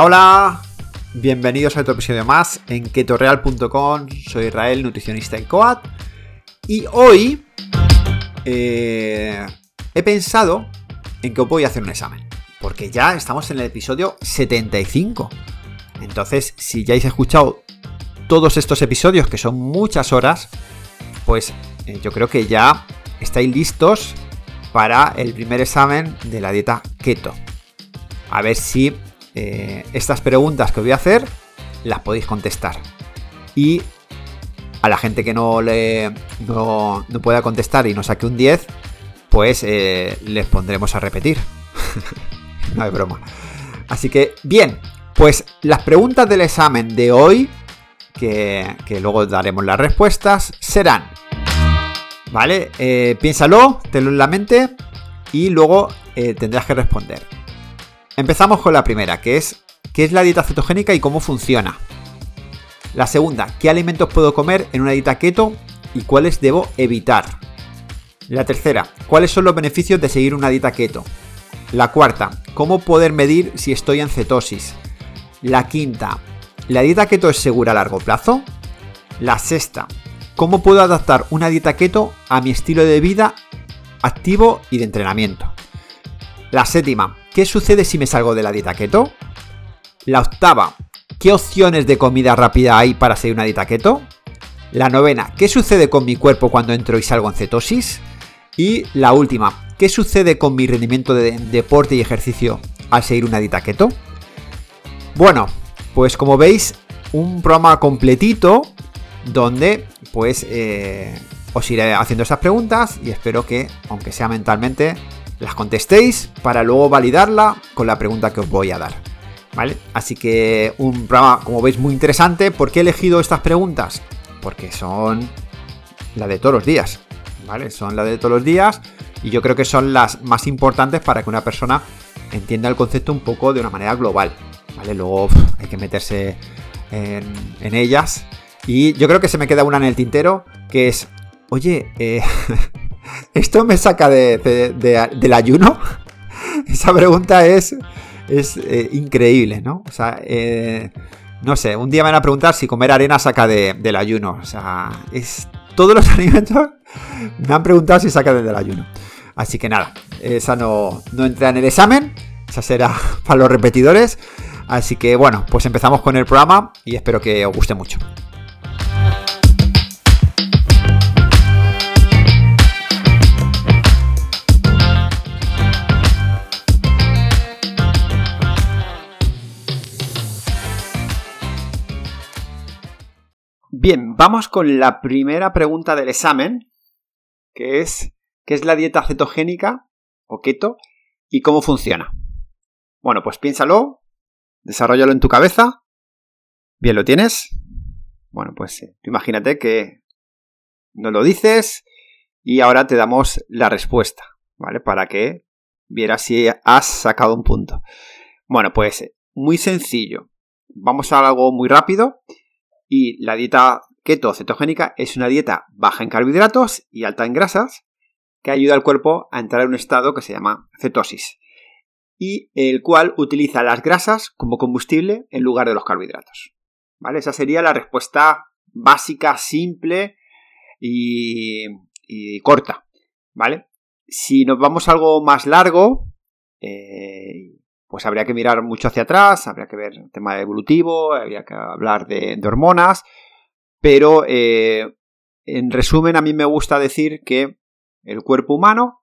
Hola. Bienvenidos a otro episodio más en ketoreal.com. Soy Israel, nutricionista y coat. Y hoy eh, he pensado en que voy a hacer un examen. Porque ya estamos en el episodio 75. Entonces, si ya habéis escuchado todos estos episodios, que son muchas horas, pues eh, yo creo que ya estáis listos para el primer examen de la dieta keto. A ver si eh, estas preguntas que os voy a hacer las podéis contestar. Y a la gente que no le no, pueda contestar y no saque un 10, pues eh, les pondremos a repetir. no hay broma. Así que, bien, pues las preguntas del examen de hoy, que, luego daremos las respuestas, serán, ¿vale? Eh, piénsalo, tenlo en la mente y luego tendrás que responder. Empezamos con la primera, que es, ¿qué es la dieta cetogénica y cómo funciona? La segunda, ¿qué alimentos puedo comer en una dieta keto y cuáles debo evitar? La tercera, ¿cuáles son los beneficios de seguir una dieta keto? La cuarta, ¿cómo poder medir si estoy en cetosis? La quinta, ¿la dieta keto es segura a largo plazo? La sexta, ¿cómo puedo adaptar una dieta keto a mi estilo de vida activo y de entrenamiento? La séptima, ¿qué sucede si me salgo de la dieta keto? La octava, ¿qué opciones de comida rápida hay para seguir una dieta keto? La novena, ¿qué sucede con mi cuerpo cuando entro y salgo en cetosis? Y la última, ¿qué sucede con mi rendimiento de deporte y ejercicio al seguir una dieta keto? Bueno, pues como veis, un programa completito donde pues eh, os iré haciendo esas preguntas y espero que, aunque sea mentalmente, las contestéis para luego validarla con la pregunta que os voy a dar. ¿Vale? Así que un programa, como veis, muy interesante. ¿Por qué he elegido estas preguntas? Porque son la de todos los días. ¿Vale? Son la de todos los días. Y yo creo que son las más importantes para que una persona entienda el concepto un poco de una manera global. Luego hay que meterse en, ellas. Y yo creo que se me queda una en el tintero, que es, oye, eh, ¿esto me saca del ayuno? Esa pregunta es, es eh, increíble, ¿no? O sea, eh, no sé, un día me van a preguntar si comer arena saca del ayuno. O sea, es todos los alimentos me han preguntado si saca del ayuno. Así que nada, esa no, no entra en el examen. Esa será para los repetidores. Así que bueno, pues empezamos con el programa y espero que os guste mucho. Bien, vamos con la primera pregunta del examen, que es ¿qué es la dieta cetogénica o keto y cómo funciona? Bueno, pues piénsalo, Desarrollalo en tu cabeza. Bien, ¿lo tienes? Bueno, pues eh, imagínate que nos lo dices y ahora te damos la respuesta, ¿vale? Para que vieras si has sacado un punto. Bueno, pues muy sencillo. Vamos a algo muy rápido. Y la dieta keto cetogénica es una dieta baja en carbohidratos y alta en grasas que ayuda al cuerpo a entrar en un estado que se llama cetosis y el cual utiliza las grasas como combustible en lugar de los carbohidratos. ¿Vale? Esa sería la respuesta básica, simple y, corta. ¿Vale? Si nos vamos a algo más largo, eh, pues habría que mirar mucho hacia atrás, habría que ver el tema evolutivo, habría que hablar de, hormonas, pero eh, en resumen a mí me gusta decir que el cuerpo humano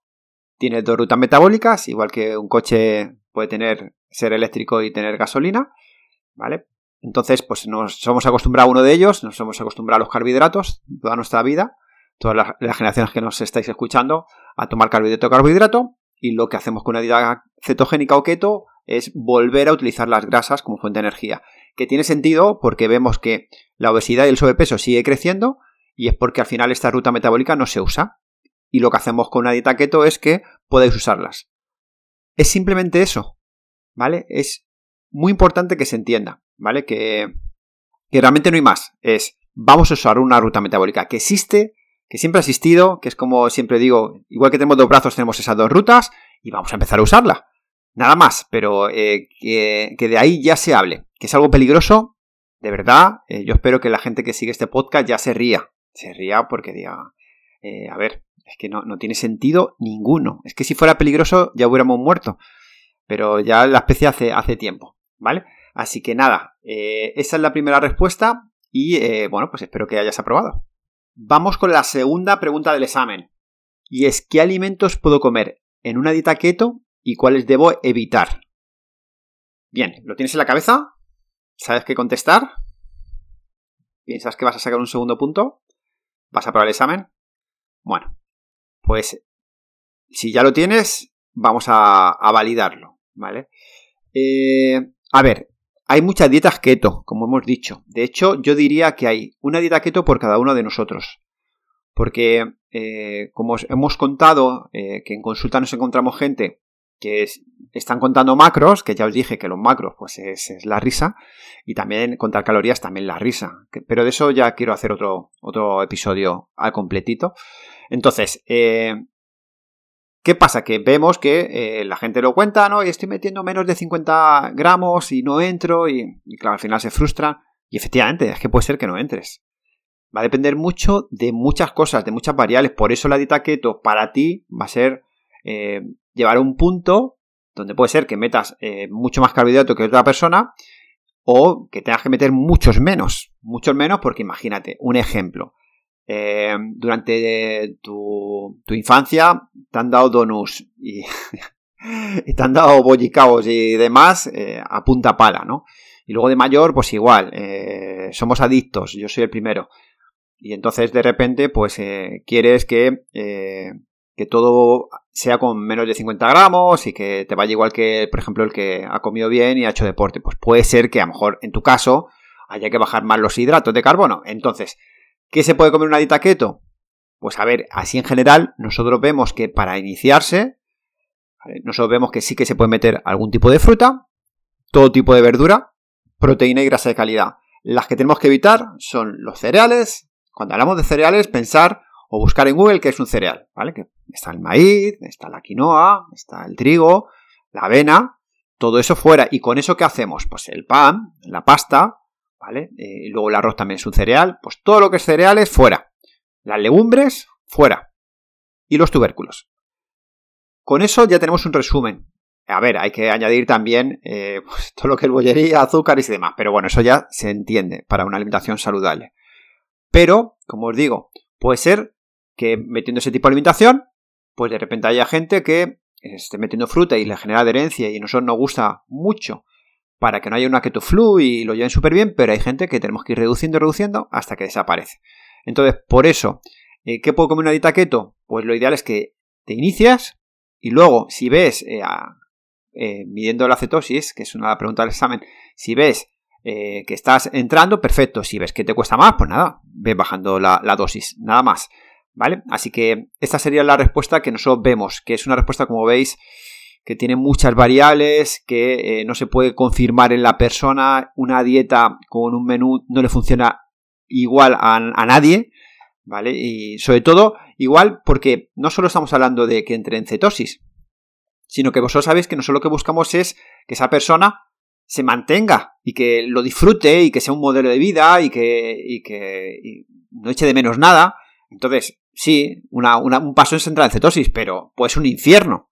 tiene dos rutas metabólicas, igual que un coche puede tener ser eléctrico y tener gasolina, ¿vale? Entonces, pues nos somos acostumbrados a uno de ellos, nos hemos acostumbrado a los carbohidratos toda nuestra vida, todas las, generaciones que nos estáis escuchando, a tomar carbohidrato carbohidrato, y lo que hacemos con una dieta cetogénica o keto es volver a utilizar las grasas como fuente de energía, que tiene sentido porque vemos que la obesidad y el sobrepeso sigue creciendo y es porque al final esta ruta metabólica no se usa y lo que hacemos con una dieta keto es que podéis usarlas. Es simplemente eso, ¿vale? Es muy importante que se entienda, ¿vale? Que, que realmente no hay más. Es, vamos a usar una ruta metabólica que existe, que siempre ha existido, que es como siempre digo, igual que tenemos dos brazos, tenemos esas dos rutas y vamos a empezar a usarla. Nada más, pero eh, que, de ahí ya se hable. Que es algo peligroso, de verdad. Eh, yo espero que la gente que sigue este podcast ya se ría. Se ría porque diga, eh, a ver, es que no, no, tiene sentido ninguno. Es que si fuera peligroso ya hubiéramos muerto. Pero ya la especie hace, hace tiempo, ¿vale? Así que nada, esa es la primera respuesta y bueno, pues espero que hayas aprobado. Vamos con la segunda pregunta del examen. Y es, ¿qué alimentos puedo comer en una dieta keto y cuáles debo evitar. Bien, ¿lo tienes en la cabeza? ¿Sabes qué contestar? ¿Piensas que vas a sacar un segundo punto? ¿Vas a probar el examen? Bueno, pues si ya lo tienes, vamos a, validarlo, ¿vale? Eh, a ver, hay muchas dietas keto, como hemos dicho. De hecho, yo diría que hay una dieta keto por cada uno de nosotros. Porque, eh, como hemos contado, eh, que en consulta nos encontramos gente que están contando macros, que ya os dije que los macros pues es, la risa, y también contar calorías también la risa. pero de eso ya quiero hacer otro, otro episodio al completito. Entonces, eh, ¿qué pasa? Que vemos que eh, la gente lo cuenta, ¿no? Y estoy metiendo menos de 50 gramos y no entro, y, claro, al final se frustran. Y efectivamente, es que puede ser que no entres. Va a depender mucho de muchas cosas, de muchas variables. Por eso la dieta keto para ti va a ser eh, llevar un punto donde puede ser que metas eh, mucho más carbohidrato que otra persona o que tengas que meter muchos menos, muchos menos porque imagínate, un ejemplo, eh, durante tu, infancia te han dado donuts y, te han dado bollicaos y demás eh, a punta pala, ¿no? Y luego de mayor, pues igual, somos adictos, yo soy el primero. Y entonces de repente, pues quieres que que todo sea con menos de 50 gramos y que te vaya igual que, por ejemplo, el que ha comido bien y ha hecho deporte. Pues puede ser que a lo mejor en tu caso haya que bajar más los hidratos de carbono. Entonces, ¿qué se puede comer una dieta keto? Pues a ver, así en general, nosotros vemos que para iniciarse, nosotros vemos que sí que se puede meter algún tipo de fruta, todo tipo de verdura, proteína y grasa de calidad. Las que tenemos que evitar son los cereales. Cuando hablamos de cereales, pensar o buscar en Google qué es un cereal, ¿vale? Que está el maíz, está la quinoa, está el trigo, la avena, todo eso fuera. ¿Y con eso qué hacemos? Pues el pan, la pasta, ¿vale? Eh, y luego el arroz también es un cereal, pues todo lo que es cereales fuera. Las legumbres fuera. Y los tubérculos. Con eso ya tenemos un resumen. A ver, hay que añadir también eh, pues, todo lo que es bollería, azúcar y demás. Pero bueno, eso ya se entiende para una alimentación saludable. Pero, como os digo, puede ser que metiendo ese tipo de alimentación, pues de repente haya gente que esté metiendo fruta y le genera adherencia y a nosotros nos gusta mucho para que no haya una keto flu y lo lleven súper bien, pero hay gente que tenemos que ir reduciendo, reduciendo hasta que desaparece. Entonces, por eso, eh, ¿qué puedo comer una dieta keto? Pues lo ideal es que te inicias y luego, si ves, eh, eh, midiendo la cetosis, que es una pregunta del examen, si ves que estás entrando, perfecto. Si ves que te cuesta más, pues nada, ves bajando la dosis, nada más. ¿Vale? Así que esta sería la respuesta que nosotros vemos, que es una respuesta, como veis, que tiene muchas variables, que eh, no se puede confirmar en la persona, una dieta con un menú no le funciona igual a, nadie, ¿vale? Y sobre todo, igual porque no solo estamos hablando de que entre en cetosis, sino que vosotros sabéis que nosotros lo que buscamos es que esa persona se mantenga y que lo disfrute y que sea un modelo de vida y que, y que no eche de menos nada. Entonces, sí, un paso es entrar en cetosis, pero pues un infierno.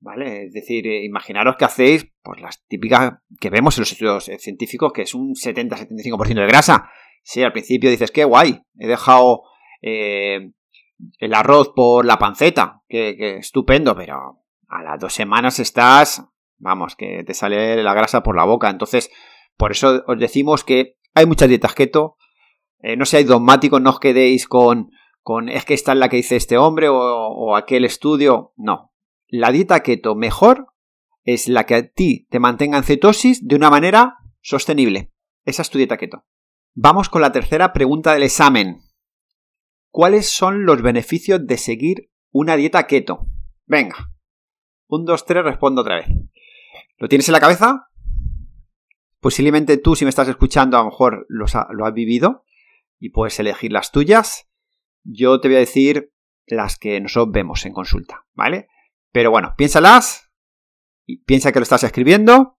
¿Vale? Es decir, eh, imaginaros que hacéis pues las típicas que vemos en los estudios eh, científicos, que es un 70-75% de grasa. Sí, al principio dices, qué guay, he dejado eh, el arroz por la panceta, que, estupendo, pero a las dos semanas estás, vamos, que te sale la grasa por la boca. Entonces, por eso os decimos que hay muchas dietas keto. no seáis dogmáticos, no os quedéis con con es que esta es la que dice este hombre o, aquel estudio. No. La dieta keto mejor es la que a ti te mantenga en cetosis de una manera sostenible. Esa es tu dieta keto. Vamos con la tercera pregunta del examen. ¿Cuáles son los beneficios de seguir una dieta keto? Venga. Un, dos, tres, respondo otra vez. ¿Lo tienes en la cabeza? Posiblemente tú, si me estás escuchando, a lo mejor lo has vivido y puedes elegir las tuyas. Yo te voy a decir las que nosotros vemos en consulta, ¿vale? Pero bueno, piénsalas piensa que lo estás escribiendo.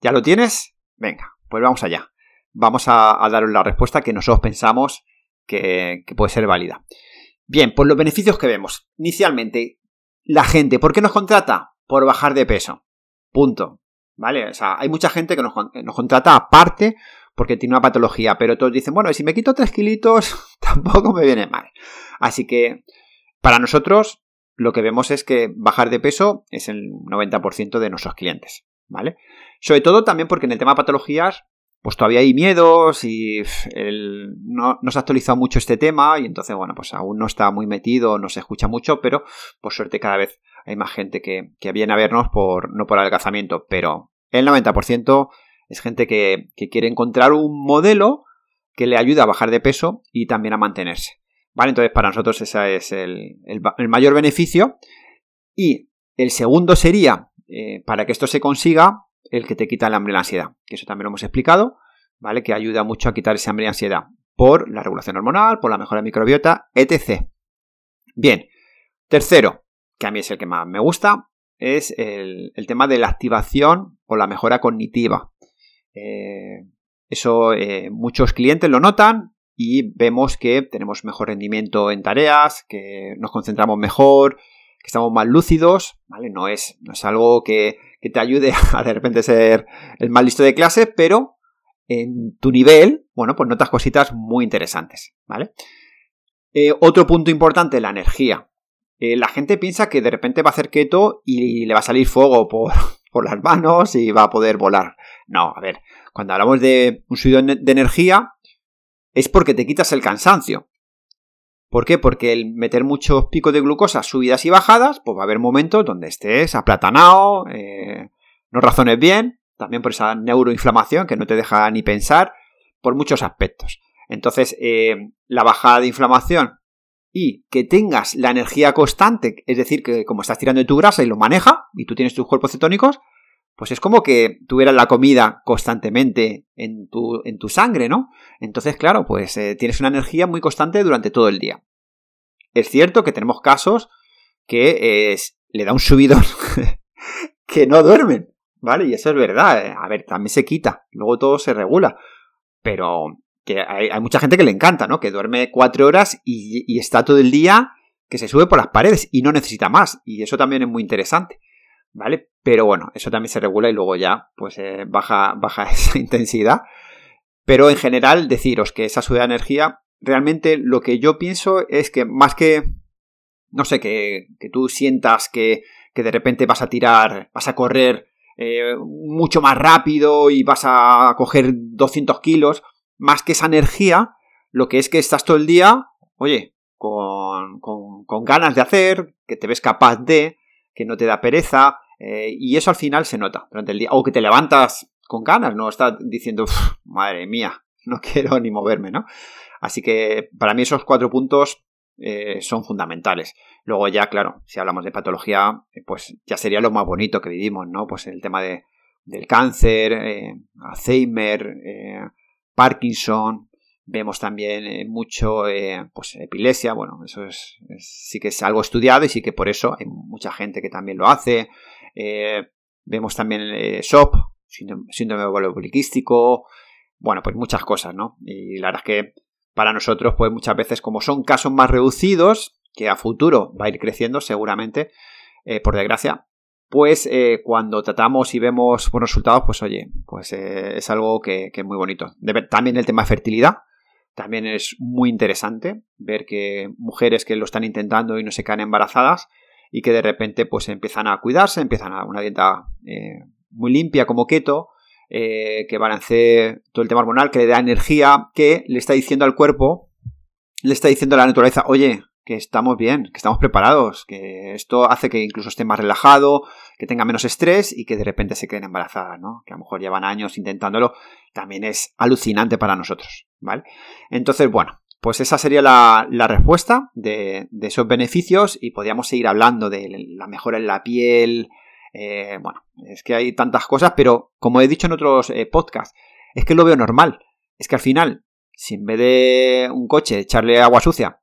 ¿Ya lo tienes? Venga, pues vamos allá. Vamos a, daros la respuesta que nosotros pensamos que, que puede ser válida. Bien, pues los beneficios que vemos. Inicialmente, la gente, ¿por qué nos contrata? Por bajar de peso. Punto. ¿Vale? O sea, hay mucha gente que nos, contrata aparte porque tiene una patología, pero todos dicen, bueno, si me quito 3 kilitos, tampoco me viene mal. Así que, para nosotros, lo que vemos es que bajar de peso es el 90% de nuestros clientes, ¿vale? Sobre todo también porque en el tema de patologías pues todavía hay miedos y no, se ha actualizado mucho este tema y entonces, bueno, pues aún no está muy metido, no se escucha mucho, pero por suerte cada vez hay más gente que, viene a vernos por, no por adelgazamiento, pero el 90% es gente que, quiere encontrar un modelo que le ayude a bajar de peso y también a mantenerse. ¿Vale? Entonces, para nosotros ese es el, mayor beneficio. Y el segundo sería, eh, para que esto se consiga, el que te quita el hambre y la ansiedad, que eso también lo hemos explicado, ¿vale? Que ayuda mucho a quitar ese hambre y ansiedad por la regulación hormonal, por la mejora de microbiota, etc. Bien, tercero, que a mí es el que más me gusta, es el, tema de la activación o la mejora cognitiva. Eh, eso eh, muchos clientes lo notan y vemos que tenemos mejor rendimiento en tareas, que nos concentramos mejor, que estamos más lúcidos, ¿vale? No es, no es algo que, te ayude a de repente ser el más listo de clase, pero en tu nivel, bueno, pues notas cositas muy interesantes, ¿vale? Eh, otro punto importante, la energía. La gente piensa que de repente va a hacer keto y le va a salir fuego por, por las manos y va a poder volar. No, a ver, cuando hablamos de un subido de energía es porque te quitas el cansancio. ¿Por qué? Porque el meter muchos picos de glucosa, subidas y bajadas, pues va a haber momentos donde estés aplatanado, eh, no razones bien, también por esa neuroinflamación que no te deja ni pensar, por muchos aspectos. Entonces, eh, la bajada de inflamación y que tengas la energía constante, es decir, que como estás tirando de tu grasa y lo maneja, y tú tienes tus cuerpos cetónicos, pues es como que tuvieras la comida constantemente en tu, en tu sangre, ¿no? Entonces, claro, pues eh, tienes una energía muy constante durante todo el día. Es cierto que tenemos casos que le da un subidón que no duermen, ¿vale? Y eso es verdad. Eh, a ver, también se quita, luego todo se regula. Pero que hay, mucha gente que le encanta, ¿no? Que duerme cuatro horas y, está todo el día que se sube por las paredes y no necesita más. Y eso también es muy interesante. ¿vale? Pero bueno, eso también se regula y luego ya pues eh, baja, baja esa intensidad. Pero en general, deciros que esa subida de energía, realmente lo que yo pienso es que más que, no sé, que, que tú sientas que, que, de repente vas a tirar, vas a correr eh, mucho más rápido y vas a coger 200 kilos, más que esa energía, lo que es que estás todo el día, oye, con, con, ganas de hacer, que te ves capaz de, que no te da pereza, eh, y eso al final se nota durante el día. O que te levantas con ganas, no estás diciendo, madre mía, no quiero ni moverme, ¿no? Así que para mí esos cuatro puntos eh, son fundamentales. Luego ya, claro, si hablamos de patología, eh, pues ya sería lo más bonito que vivimos, ¿no? Pues el tema de, del cáncer, Alzheimer, Parkinson, vemos también mucho pues epilepsia, bueno, eso es, sí que es algo estudiado y sí que por eso hay mucha gente que también lo hace, eh, vemos también el SHOP, síndrome ovario poliquístico, bueno, pues muchas cosas, ¿no? Y la verdad es que para nosotros, pues muchas veces, como son casos más reducidos, que a futuro va a ir creciendo seguramente, eh, por desgracia, pues eh, cuando tratamos y vemos buenos resultados, pues oye, pues es algo que, es muy bonito. también el tema de fertilidad, también es muy interesante ver que mujeres que lo están intentando y no se quedan embarazadas, y que de repente pues empiezan a cuidarse, empiezan a una dieta eh, muy limpia como keto, eh, que balance todo el tema hormonal, que le da energía, que le está diciendo al cuerpo, le está diciendo a la naturaleza, oye, que estamos bien, que estamos preparados, que esto hace que incluso esté más relajado, que tenga menos estrés y que de repente se queden embarazadas, ¿no? Que a lo mejor llevan años intentándolo, también es alucinante para nosotros, ¿vale? Entonces, bueno, pues esa sería la, respuesta de, esos beneficios y podríamos seguir hablando de la mejora en la piel. Eh, bueno, es que hay tantas cosas, pero como he dicho en otros eh, podcasts, es que lo veo normal. Es que al final, si en vez de un coche echarle agua sucia,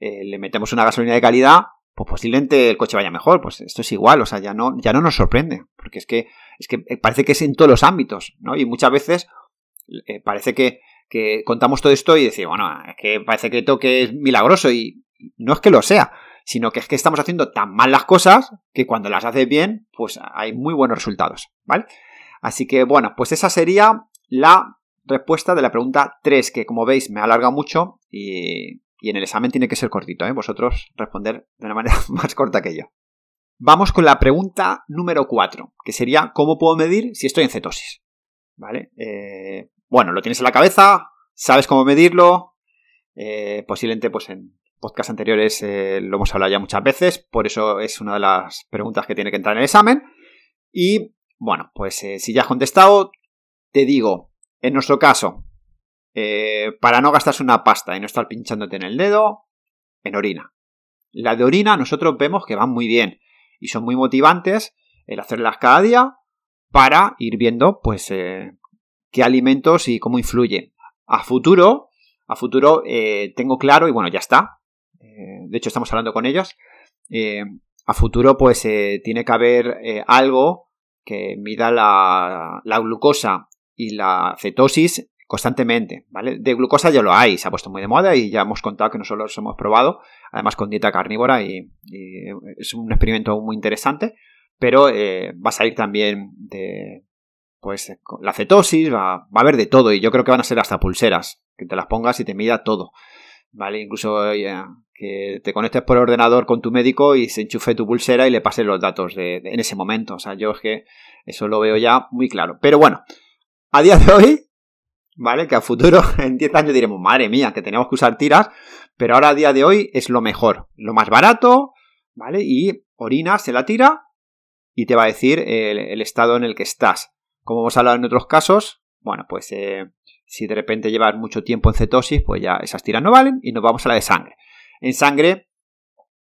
eh, le metemos una gasolina de calidad, pues posiblemente el coche vaya mejor. Pues esto es igual, o sea, ya no, ya no nos sorprende, porque es que, es que parece que es en todos los ámbitos, ¿no? Y muchas veces eh, parece que, que, contamos todo esto y decimos, bueno, es que parece que toque es milagroso y no es que lo sea, sino que es que estamos haciendo tan mal las cosas que cuando las haces bien, pues hay muy buenos resultados, ¿vale? Así que bueno, pues esa sería la respuesta de la pregunta 3, que como veis me alarga mucho y, en el examen tiene que ser cortito, ¿eh? vosotros responder de una manera más corta que yo. Vamos con la pregunta número 4, que sería ¿cómo puedo medir si estoy en cetosis? ¿Vale? Eh, bueno, lo tienes en la cabeza, sabes cómo medirlo, eh, posiblemente pues en podcast anteriores eh, lo hemos hablado ya muchas veces, por eso es una de las preguntas que tiene que entrar en el examen. Y bueno, pues si ya has contestado, te digo, en nuestro caso, eh, para no gastarse una pasta y no estar pinchándote en el dedo, en orina. La de orina nosotros vemos que van muy bien y son muy motivantes el hacerlas cada día para ir viendo pues eh, qué alimentos y cómo influyen. A futuro, a futuro eh, tengo claro y bueno, ya está. de hecho estamos hablando con ellos. a futuro pues tiene que haber algo que mida la, la glucosa y la cetosis constantemente, ¿vale? De glucosa ya lo hay, se ha puesto muy de moda y ya hemos contado que nosotros hemos probado, además con dieta carnívora y, es un experimento muy interesante, pero eh, va a salir también de, pues, la cetosis, va, a haber de todo y yo creo que van a ser hasta pulseras, que te las pongas y te mida todo, ¿vale? Incluso eh, que te conectes por ordenador con tu médico y se enchufe tu pulsera y le pases los datos de, en ese momento, o sea, yo es que eso lo veo ya muy claro, pero bueno, a día de hoy, ¿vale? Que a futuro, en 10 años diremos, madre mía, que tenemos que usar tiras, pero ahora a día de hoy es lo mejor, lo más barato, ¿vale? Y orina, se la tira y te va a decir el, estado en el que estás. Como hemos hablado en otros casos, bueno, pues eh, si de repente llevas mucho tiempo en cetosis, pues ya esas tiras no valen y nos vamos a la de sangre. En sangre,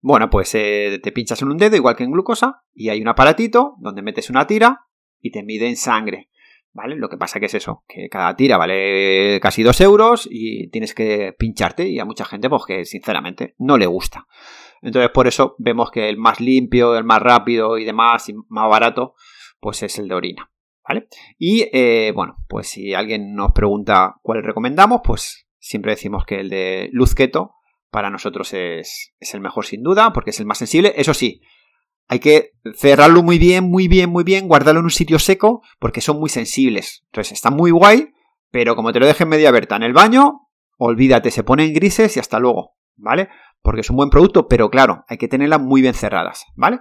bueno, pues eh, te pinchas en un dedo, igual que en glucosa, y hay un aparatito donde metes una tira y te mide en sangre. ¿Vale? Lo que pasa que es eso, que cada tira vale casi 2 euros y tienes que pincharte y a mucha gente pues que sinceramente no le gusta. Entonces por eso vemos que el más limpio, el más rápido y demás y más barato pues es el de orina. ¿Vale? Y eh, bueno, pues si alguien nos pregunta cuál recomendamos, pues siempre decimos que el de luz keto para nosotros es, es el mejor sin duda porque es el más sensible. Eso sí, hay que cerrarlo muy bien, muy bien, muy bien, guardarlo en un sitio seco, porque son muy sensibles. Entonces está muy guay, pero como te lo dejen media abierta en el baño, olvídate, se ponen grises y hasta luego, ¿vale? Porque es un buen producto, pero claro, hay que tenerlas muy bien cerradas, ¿vale?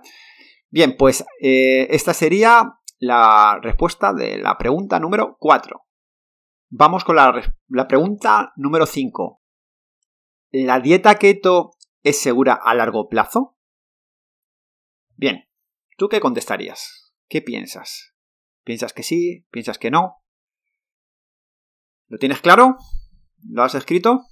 Bien, pues eh, esta sería la respuesta de la pregunta número 4. Vamos con la, la pregunta número 5. ¿La dieta keto es segura a largo plazo? Bien, ¿tú qué contestarías? ¿Qué piensas? ¿Piensas que sí? ¿Piensas que no? ¿Lo tienes claro? ¿Lo has escrito?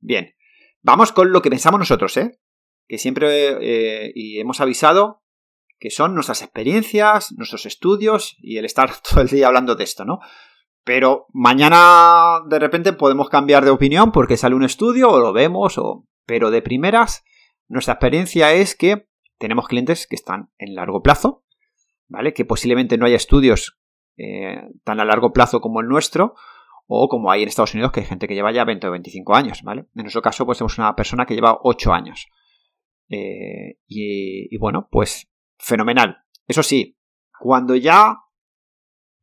Bien, vamos con lo que pensamos nosotros, ¿eh? Que siempre eh, y hemos avisado que son nuestras experiencias, nuestros estudios y el estar todo el día hablando de esto, ¿no? Pero mañana de repente podemos cambiar de opinión porque sale un estudio o lo vemos, o... pero de primeras nuestra experiencia es que tenemos clientes que están en largo plazo, ¿vale? Que posiblemente no haya estudios eh, tan a largo plazo como el nuestro, o como hay en Estados Unidos, que hay gente que lleva ya 20 o 25 años, ¿vale? En nuestro caso, pues tenemos una persona que lleva 8 años. Eh, y, y bueno, pues fenomenal. Eso sí, cuando ya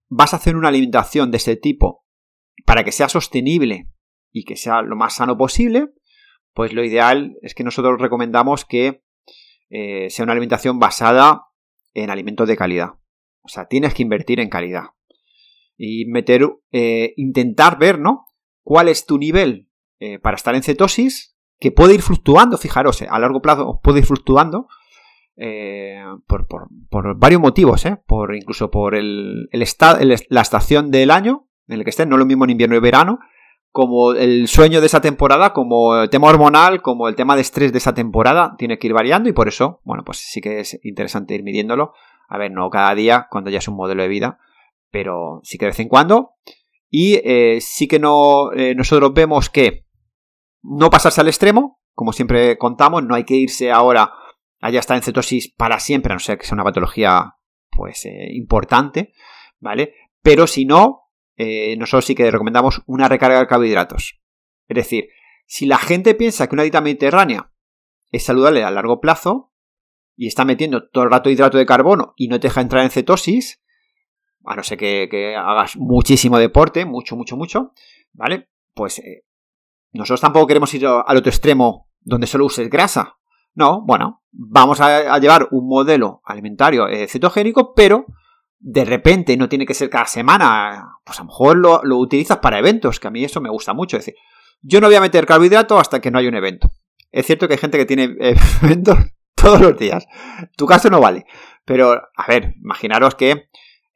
vas a hacer una alimentación de este tipo para que sea sostenible y que sea lo más sano posible, pues lo ideal es que nosotros recomendamos que eh, sea una alimentación basada en alimentos de calidad. O sea, tienes que invertir en calidad. Y meter, eh, intentar ver, ¿no? ¿Cuál es tu nivel eh, para estar en cetosis? Que puede ir fluctuando, fijaros, a largo plazo puede ir fluctuando. por, varios motivos, por incluso por el, la estación del año en el que estén, no lo mismo en invierno y verano, como el sueño de esa temporada, como el tema hormonal, como el tema de estrés de esa temporada, tiene que ir variando y por eso, bueno, pues sí que es interesante ir midiéndolo. A ver, no cada día, cuando ya es un modelo de vida, pero sí que de vez en cuando. Y eh, sí que no, eh, nosotros vemos que no pasarse al extremo, como siempre contamos, no hay que irse ahora haya estado en cetosis para siempre, a no ser que sea una patología pues eh, importante, ¿vale? Pero si no, eh, nosotros sí que recomendamos una recarga de carbohidratos. Es decir, si la gente piensa que una dieta mediterránea es saludable a largo plazo y está metiendo todo el rato hidrato de carbono y no te deja entrar en cetosis, a no ser que, hagas muchísimo deporte, mucho, mucho, mucho, ¿vale? Pues eh, nosotros tampoco queremos ir al otro extremo donde solo uses grasa. No, bueno, vamos a, llevar un modelo alimentario eh, cetogénico, pero de repente no tiene que ser cada semana. Pues a lo mejor lo, lo, utilizas para eventos, que a mí eso me gusta mucho. Es decir, yo no voy a meter carbohidrato hasta que no haya un evento. Es cierto que hay gente que tiene eventos todos los días. Tu caso no vale. Pero, a ver, imaginaros que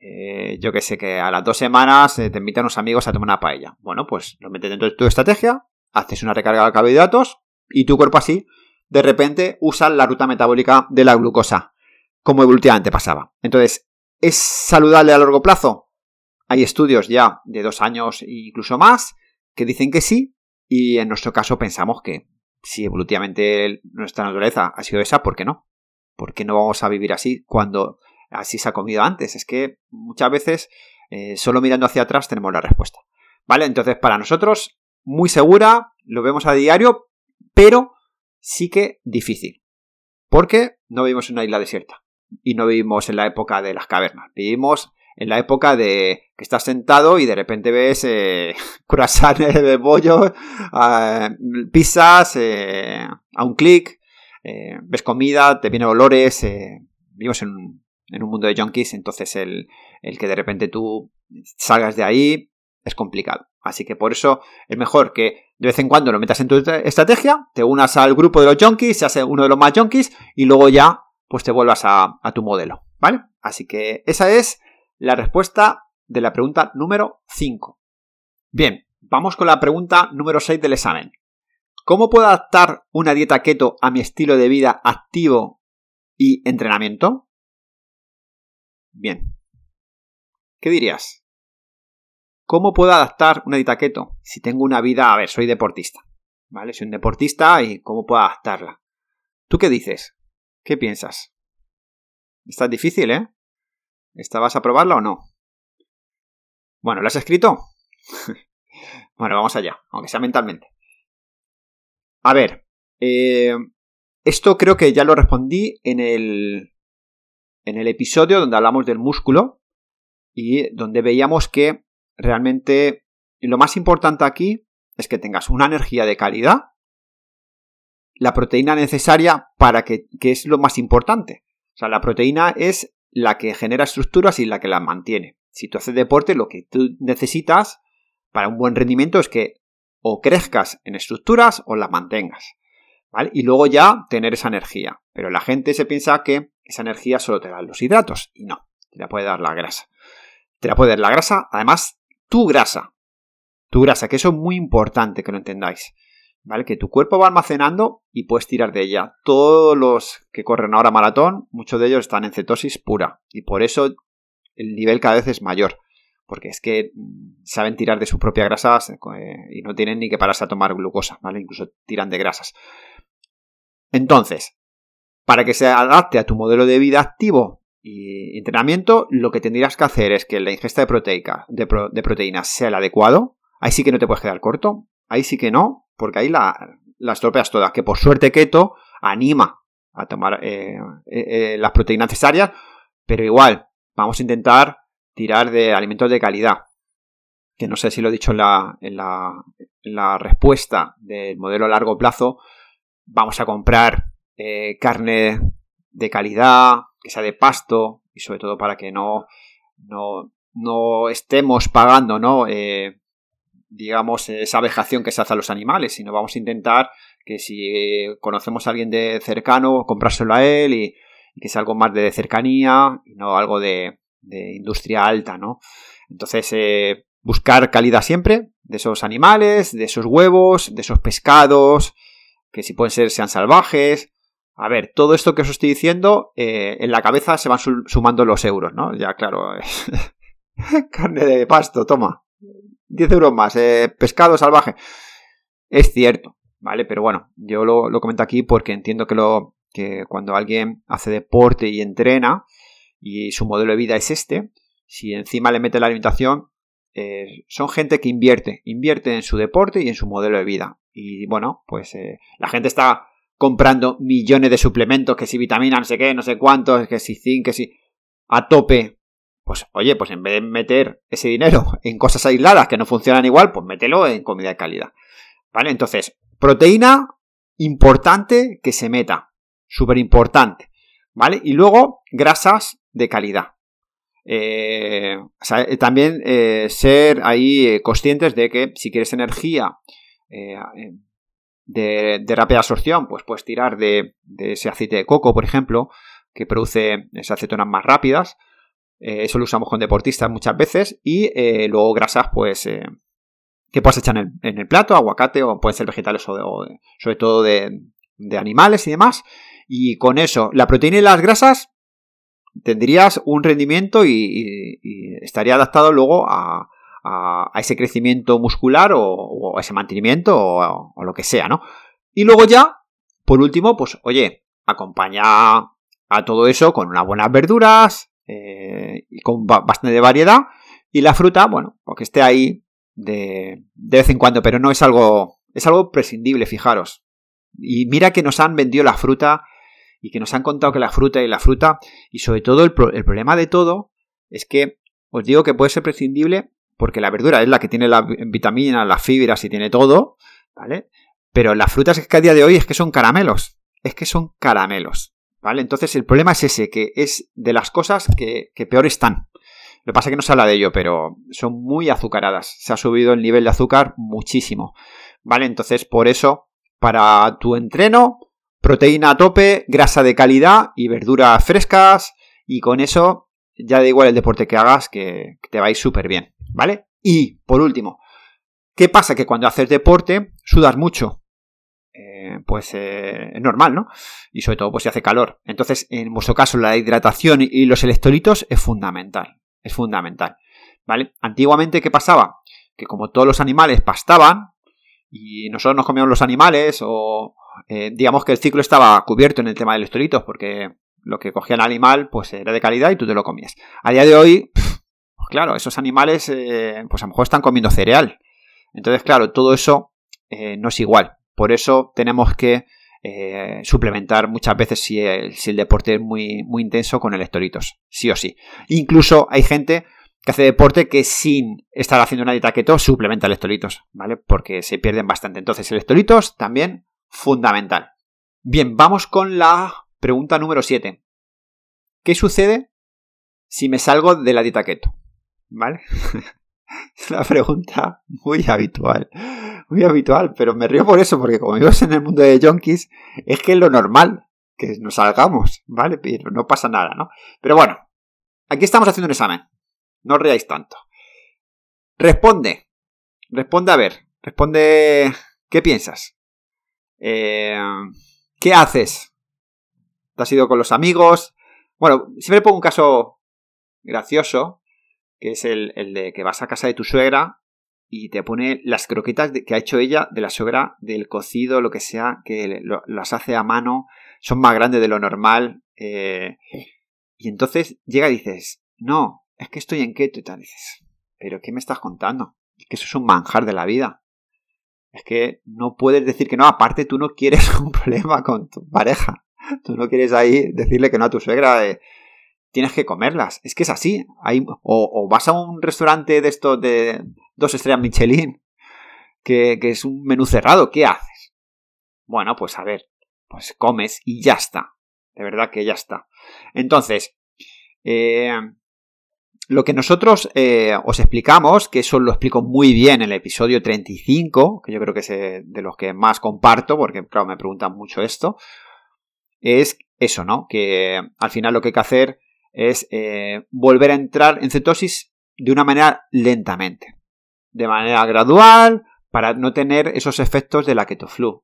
eh, yo que sé, que a las dos semanas eh, te invitan unos amigos a tomar una paella. Bueno, pues lo metes dentro de tu estrategia, haces una recarga de carbohidratos y tu cuerpo así, de repente, usa la ruta metabólica de la glucosa, como evolutivamente pasaba. Entonces, ¿es saludable a largo plazo? Hay estudios ya de dos años e incluso más que dicen que sí, y en nuestro caso pensamos que si evolutivamente nuestra naturaleza ha sido esa, ¿por qué no? ¿Por qué no vamos a vivir así cuando así se ha comido antes. Es que muchas veces, eh, solo mirando hacia atrás, tenemos la respuesta. ¿Vale? Entonces, para nosotros, muy segura, lo vemos a diario, pero sí que difícil. Porque no vivimos en una isla desierta. Y no vivimos en la época de las cavernas. Vivimos en la época de que estás sentado y de repente ves eh, de bollo, eh, pizzas eh, a un clic, eh, ves comida, te vienen olores, vivimos en un, en un mundo de junkies, entonces el, que de repente tú salgas de ahí es complicado. Así que por eso es mejor que de vez en cuando lo metas en tu estrategia, te unas al grupo de los junkies, seas uno de los más junkies y luego ya pues te vuelvas a, tu modelo, ¿vale? Así que esa es la respuesta de la pregunta número 5. Bien, vamos con la pregunta número 6 del examen. ¿Cómo puedo adaptar una dieta keto a mi estilo de vida activo y entrenamiento? Bien. ¿Qué dirías? ¿Cómo puedo adaptar una dieta keto si tengo una vida, a ver, soy deportista, ¿vale? Soy un deportista y cómo puedo adaptarla. ¿Tú qué dices? ¿Qué piensas? Está difícil, ¿eh? ¿Esta vas a probarla o no? Bueno, ¿la has escrito? bueno, vamos allá, aunque sea mentalmente. A ver, eh, esto creo que ya lo respondí en el, en el episodio donde hablamos del músculo y donde veíamos que realmente lo más importante aquí es que tengas una energía de calidad, la proteína necesaria para que, que es lo más importante. O sea, la proteína es la que genera estructuras y la que las mantiene. Si tú haces deporte, lo que tú necesitas para un buen rendimiento es que o crezcas en estructuras o las mantengas. ¿Vale? Y luego ya tener esa energía. Pero la gente se piensa que esa energía solo te da los hidratos. Y no, te la puede dar la grasa. Te la puede dar la grasa, además, tu grasa. Tu grasa, que eso es muy importante que lo entendáis. ¿Vale? Que tu cuerpo va almacenando y puedes tirar de ella. Todos los que corren ahora maratón, muchos de ellos están en cetosis pura. Y por eso el nivel cada vez es mayor. Porque es que mm, saben tirar de su propia grasa eh, y no tienen ni que pararse a tomar glucosa, ¿vale? Incluso tiran de grasas. Entonces, para que se adapte a tu modelo de vida activo y entrenamiento, lo que tendrías que hacer es que la ingesta de, proteica, de, proteínas sea el adecuado. Ahí sí que no te puedes quedar corto. Ahí sí que no, porque ahí la, las tropeas todas. Que por suerte keto anima a tomar eh, eh, eh, las proteínas necesarias, pero igual, vamos a intentar tirar de alimentos de calidad. Que no sé si lo he dicho en la, en la, en la respuesta del modelo a largo plazo. Vamos a comprar eh, carne de calidad, que sea de pasto, y sobre todo para que no, no, estemos pagando, ¿no? Eh, digamos, esa vejación que se hace a los animales, sino vamos a intentar que si conocemos a alguien de cercano, comprárselo a él y, que sea algo más de cercanía y no algo de, industria alta, ¿no? Entonces, eh, buscar calidad siempre de esos animales, de esos huevos, de esos pescados, que si pueden ser sean salvajes, a ver, todo esto que os estoy diciendo, eh, en la cabeza se van sumando los euros, ¿no? Ya, claro. Carne de pasto, toma. 10 euros más. Eh, pescado salvaje. Es cierto, ¿vale? Pero bueno, yo lo, comento aquí porque entiendo que lo, que cuando alguien hace deporte y entrena y su modelo de vida es este, si encima le mete la alimentación, eh, son gente que invierte, invierte en su deporte y en su modelo de vida. Y bueno, pues eh, la gente está comprando millones de suplementos, que si vitaminas, no sé qué, no sé cuántos, que si zinc, que si a tope. Pues oye, pues en vez de meter ese dinero en cosas aisladas que no funcionan igual, pues mételo en comida de calidad. ¿Vale? Entonces, proteína importante que se meta. Súper importante. ¿Vale? Y luego, grasas de calidad. Eh, eh, también eh, ser ahí conscientes de que si quieres energía de, rápida absorción, pues puedes tirar de, ese aceite de coco, por ejemplo, que produce esas acetonas más rápidas. Eso lo usamos con deportistas muchas veces. Y luego grasas, pues, que puedes echar en el, plato, aguacate o pueden ser vegetales o, sobre todo de, animales y demás. Y con eso, la proteína y las grasas tendrías un rendimiento y, estaría adaptado luego a, ese crecimiento muscular o, ese mantenimiento o, lo que sea, ¿no? Y luego ya, por último, pues oye, acompaña a todo eso con unas buenas verduras eh, y con bastante variedad y la fruta, bueno, porque esté ahí de, de vez en cuando, pero no es algo, es algo prescindible, fijaros. Y mira que nos han vendido la fruta y que nos han contado que la fruta y la fruta, y sobre todo el, problema de todo, es que os digo que puede ser prescindible porque la verdura es la que tiene la vitamina, las fibras y tiene todo, ¿vale? Pero las frutas que a día de hoy es que son caramelos, es que son caramelos, ¿vale? Entonces el problema es ese, que es de las cosas que, que peor están. Lo que pasa es que no se habla de ello, pero son muy azucaradas. Se ha subido el nivel de azúcar muchísimo. ¿Vale? Entonces, por eso, para tu entreno, proteína a tope, grasa de calidad y verduras frescas. Y con eso ya da igual el deporte que hagas, que, te va a súper bien, ¿vale? Y por último, ¿qué pasa? Que cuando haces deporte sudas mucho. Eh, pues eh, es normal, ¿no? Y sobre todo pues si hace calor. Entonces, en vuestro caso, la hidratación y los electrolitos es fundamental. Es fundamental. ¿Vale? Antiguamente, ¿qué pasaba? Que como todos los animales pastaban, y nosotros nos comíamos los animales o, eh, digamos que el ciclo estaba cubierto en el tema de electrolitos porque lo que cogía el animal pues era de calidad y tú te lo comías. A día de hoy, pues claro, esos animales eh, pues a lo mejor están comiendo cereal. Entonces, claro, todo eso no es igual. Por eso tenemos que suplementar muchas veces si el, si el, deporte es muy, muy intenso con electrolitos, sí o sí. Incluso hay gente que hace deporte que sin estar haciendo una dieta keto suplementa electrolitos, ¿vale? Porque se pierden bastante. Entonces, electrolitos también fundamental. Bien, vamos con la pregunta número 7. ¿Qué sucede si me salgo de la dieta keto? ¿Vale? es una pregunta muy habitual. Muy habitual, pero me río por eso, porque como vivimos en el mundo de junkies, es que es lo normal que nos salgamos, ¿vale? Pero no pasa nada, ¿no? Pero bueno, aquí estamos haciendo un examen. No os reáis tanto. Responde. Responde a ver. Responde. ¿Qué piensas? Eh, ¿Qué haces? ¿Te has ido con los amigos? Bueno, siempre pongo un caso gracioso, que es el, de que vas a casa de tu suegra y te pone las croquetas que ha hecho ella de la suegra, del cocido, lo que sea, que las hace a mano, son más grandes de lo normal. Eh, y entonces llega y dices, no, es que estoy en keto y tal. dices, pero ¿qué me estás contando? Es que eso es un manjar de la vida. Es que no puedes decir que no, aparte tú no quieres un problema con tu pareja. Tú no quieres ahí decirle que no a tu suegra. tienes que comerlas. Es que es así. Hay, o, vas a un restaurante de estos de dos estrellas Michelin, que, es un menú cerrado. ¿Qué haces? Bueno, pues a ver, pues comes y ya está. De verdad que ya está. Entonces, eh, lo que nosotros eh, os explicamos, que eso lo explico muy bien en el episodio 35, que yo creo que es eh, de los que más comparto, porque claro, me preguntan mucho esto, es eso, ¿no? Que al final lo que hay que hacer es volver a entrar en cetosis de una manera lentamente, de manera gradual, para no tener esos efectos de la ketoflu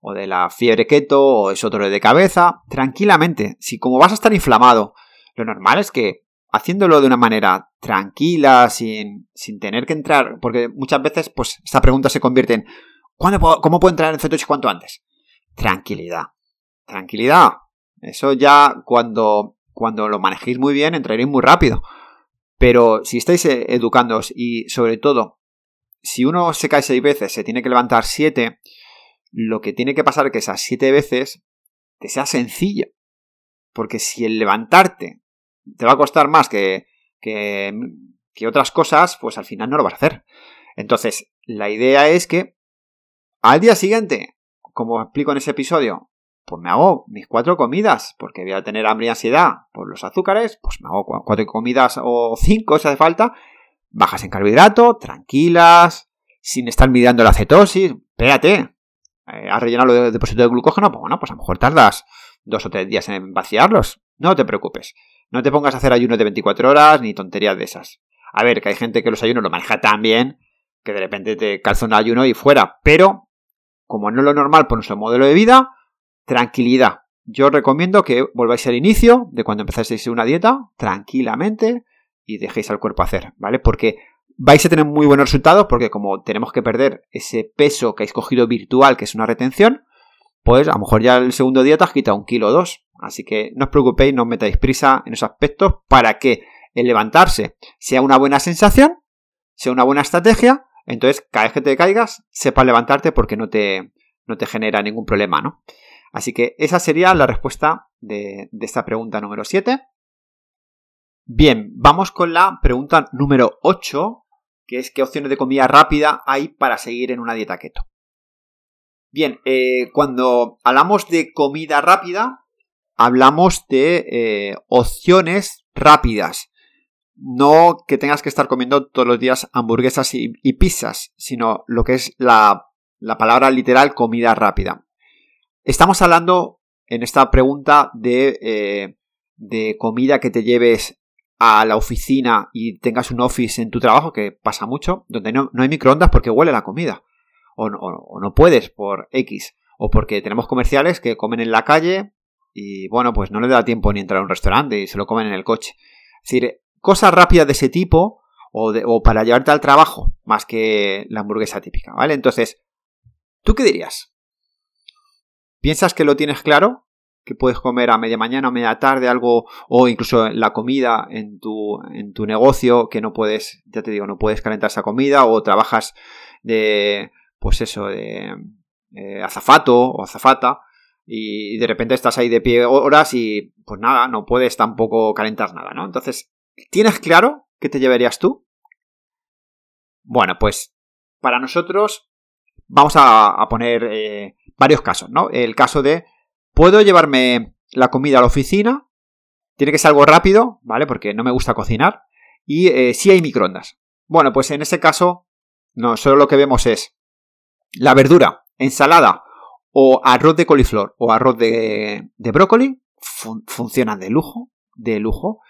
o de la fiebre keto o ese otro de cabeza, tranquilamente. Si como vas a estar inflamado, lo normal es que haciéndolo de una manera tranquila, sin, sin tener que entrar, porque muchas veces pues esta pregunta se convierte en ¿cuándo ¿cómo puedo entrar en cetosis cuanto antes? Tranquilidad. Tranquilidad. Eso ya cuando, cuando lo manejéis muy bien entraréis muy rápido. Pero si estáis eh, educándoos y sobre todo, si uno se cae seis veces, se tiene que levantar siete, lo que tiene que pasar es que esas siete veces te sea sencillo. Porque si el levantarte te va a costar más que, que, que otras cosas, pues al final no lo vas a hacer. Entonces, la idea es que al día siguiente, como explico en ese episodio, pues me hago mis cuatro comidas, porque voy a tener hambre y ansiedad por los azúcares, pues me hago cuatro comidas o cinco si hace falta, bajas en carbohidrato, tranquilas, sin estar midiendo la cetosis, espérate, eh, has rellenado los depósitos de glucógeno, pues bueno, pues a lo mejor tardas dos o tres días en vaciarlos, no te preocupes, no te pongas a hacer ayunos de 24 horas ni tonterías de esas. A ver, que hay gente que los ayunos lo maneja tan bien que de repente te calza un ayuno y fuera, pero como no es lo normal por nuestro modelo de vida, tranquilidad. Yo recomiendo que volváis al inicio de cuando empezáis una dieta, tranquilamente, y dejéis al cuerpo hacer, ¿vale? Porque vais a tener muy buenos resultados, porque como tenemos que perder ese peso que habéis cogido virtual, que es una retención, pues a lo mejor ya el segundo día te has quitado un kilo o dos. Así que no os preocupéis, no os metáis prisa en esos aspectos para que el levantarse sea una buena sensación, sea una buena estrategia. Entonces, cada vez que te caigas, sepa levantarte porque no te, no te genera ningún problema, ¿no? Así que esa sería la respuesta de, esta pregunta número 7. Bien, vamos con la pregunta número 8, que es qué opciones de comida rápida hay para seguir en una dieta keto. Bien, eh, cuando hablamos de comida rápida, hablamos de eh, opciones rápidas. No que tengas que estar comiendo todos los días hamburguesas y, pizzas, sino lo que es la palabra literal comida rápida. Estamos hablando en esta pregunta de, eh, de comida que te lleves a la oficina y tengas un office en tu trabajo, que pasa mucho, donde no, hay microondas porque huele la comida. O no, o no, puedes por X. O porque tenemos comerciales que comen en la calle y bueno, pues no le da tiempo ni entrar a un restaurante y se lo comen en el coche. Es decir, cosas rápidas de ese tipo o, o para llevarte al trabajo más que la hamburguesa típica, ¿vale? Entonces, ¿tú qué dirías? ¿Piensas que lo tienes claro? Que puedes comer a media mañana o media tarde algo, o incluso la comida en tu, en tu negocio, que no puedes, ya te digo, no puedes calentar esa comida, o trabajas de, pues eso, de eh, azafato o azafata, y de repente estás ahí de pie horas y pues nada, no puedes tampoco calentar nada, ¿no? Entonces, ¿tienes claro qué te llevarías tú? Bueno, pues para nosotros vamos a, poner eh, varios casos, ¿no? El caso de, ¿puedo llevarme la comida a la oficina? Tiene que ser algo rápido, ¿vale? Porque no me gusta cocinar. Y eh, si hay microondas. Bueno, pues en ese caso, no, solo lo que vemos es la verdura, ensalada o arroz de coliflor o arroz de, brócoli funcionan de lujo, de lujo,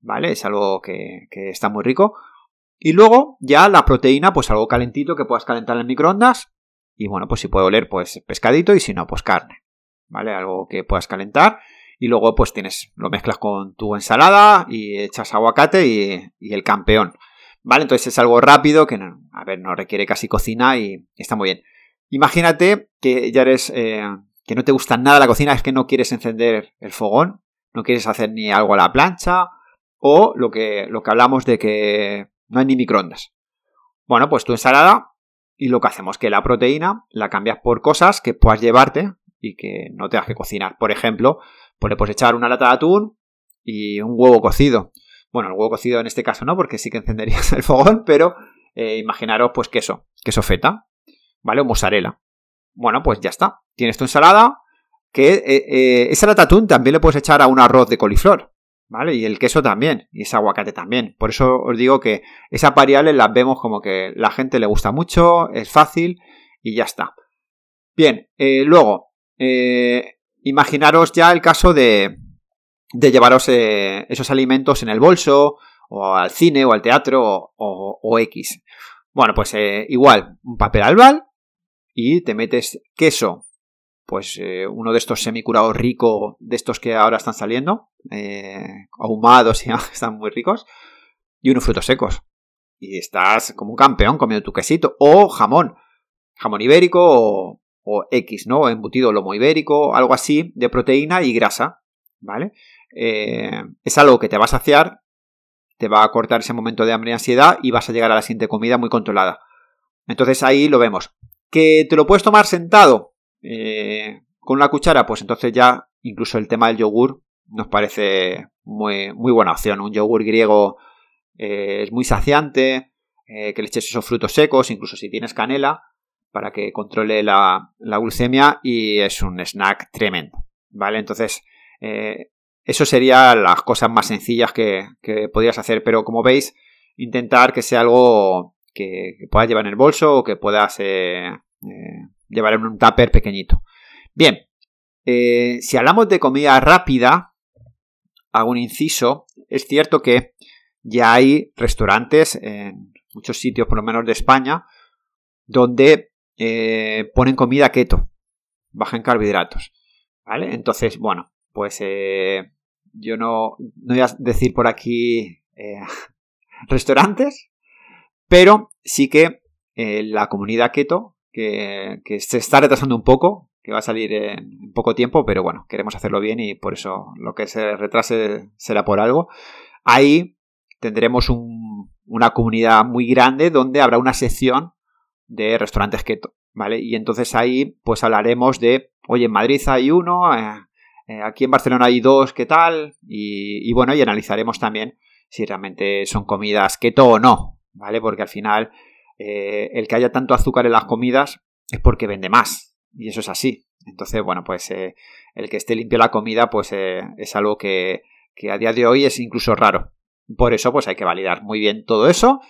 ¿vale? Es algo que, está muy rico. Y luego ya la proteína, pues algo calentito que puedas calentar en microondas y bueno, pues si puede oler, pues pescadito y si no, pues carne. ¿Vale? Algo que puedas calentar. Y luego, pues tienes, lo mezclas con tu ensalada y echas aguacate y, el campeón. ¿Vale? Entonces es algo rápido que, no, a ver, no requiere casi cocina y está muy bien. Imagínate que ya eres, eh, que no te gusta nada la cocina, es que no quieres encender el fogón, no quieres hacer ni algo a la plancha o lo que, lo que hablamos de que no hay ni microondas. Bueno, pues tu ensalada y lo que hacemos que la proteína la cambias por cosas que puedas llevarte y que no tengas que cocinar. Por ejemplo, pues le puedes echar una lata de atún y un huevo cocido. Bueno, el huevo cocido en este caso no, porque sí que encenderías el fogón, pero eh, imaginaros pues queso, queso feta, ¿vale? O mozzarella. Bueno, pues ya está. Tienes tu ensalada, que eh, eh, esa lata de atún también le puedes echar a un arroz de coliflor. ¿Vale? Y el queso también, y ese aguacate también. Por eso os digo que esas variables las vemos como que la gente le gusta mucho, es fácil y ya está. Bien, luego, eh, imaginaros ya el caso de, de llevaros eh, esos alimentos en el bolso, o al cine, o al teatro, o, X. Bueno, pues igual, un papel albal y te metes queso, pues uno de estos semicurados ricos, de estos que ahora están saliendo, eh, ahumados y están muy ricos, y unos frutos secos. Y estás como un campeón comiendo tu quesito, o jamón, jamón ibérico o, X, ¿no? Embutido lomo ibérico, algo así, de proteína y grasa. ¿vale? Eh, es algo que te va a saciar, te va a cortar ese momento de hambre y ansiedad y vas a llegar a la siguiente comida muy controlada. Entonces ahí lo vemos. ¿Que te lo puedes tomar sentado eh, con una cuchara? Pues entonces ya incluso el tema del yogur nos parece muy, muy buena opción. Un yogur griego eh, es muy saciante, que le eches esos frutos secos, incluso si tienes canela, para que controle la, glucemia y es un snack tremendo. ¿Vale? Entonces, eh, eso serían las cosas más sencillas que, podrías hacer, pero como veis, intentar que sea algo que, puedas llevar en el bolso o que puedas eh, eh, llevar en un tupper pequeñito. Bien, si hablamos de comida rápida, hago un inciso, es cierto que ya hay restaurantes en muchos sitios, por lo menos de España, donde ponen comida keto, baja en carbohidratos. ¿Vale? Entonces, bueno, pues eh, yo no, no, voy a decir por aquí eh, restaurantes, pero sí que eh, la comunidad keto, que, se está retrasando un poco, que va a salir en, poco tiempo, pero bueno, queremos hacerlo bien y por eso lo que se retrase será por algo. Ahí tendremos una comunidad muy grande donde habrá una sección de restaurantes keto, ¿vale? Y entonces ahí pues hablaremos de, oye, en Madrid hay uno, eh, aquí en Barcelona hay dos, ¿qué tal? Y, bueno, y analizaremos también si realmente son comidas keto o no, ¿vale? Porque al final eh, el que haya tanto azúcar en las comidas es porque vende más. Y eso es así. Entonces, bueno, pues eh, el que esté limpio la comida, pues es algo que, a día de hoy es incluso raro. Por eso, pues hay que validar muy bien todo eso.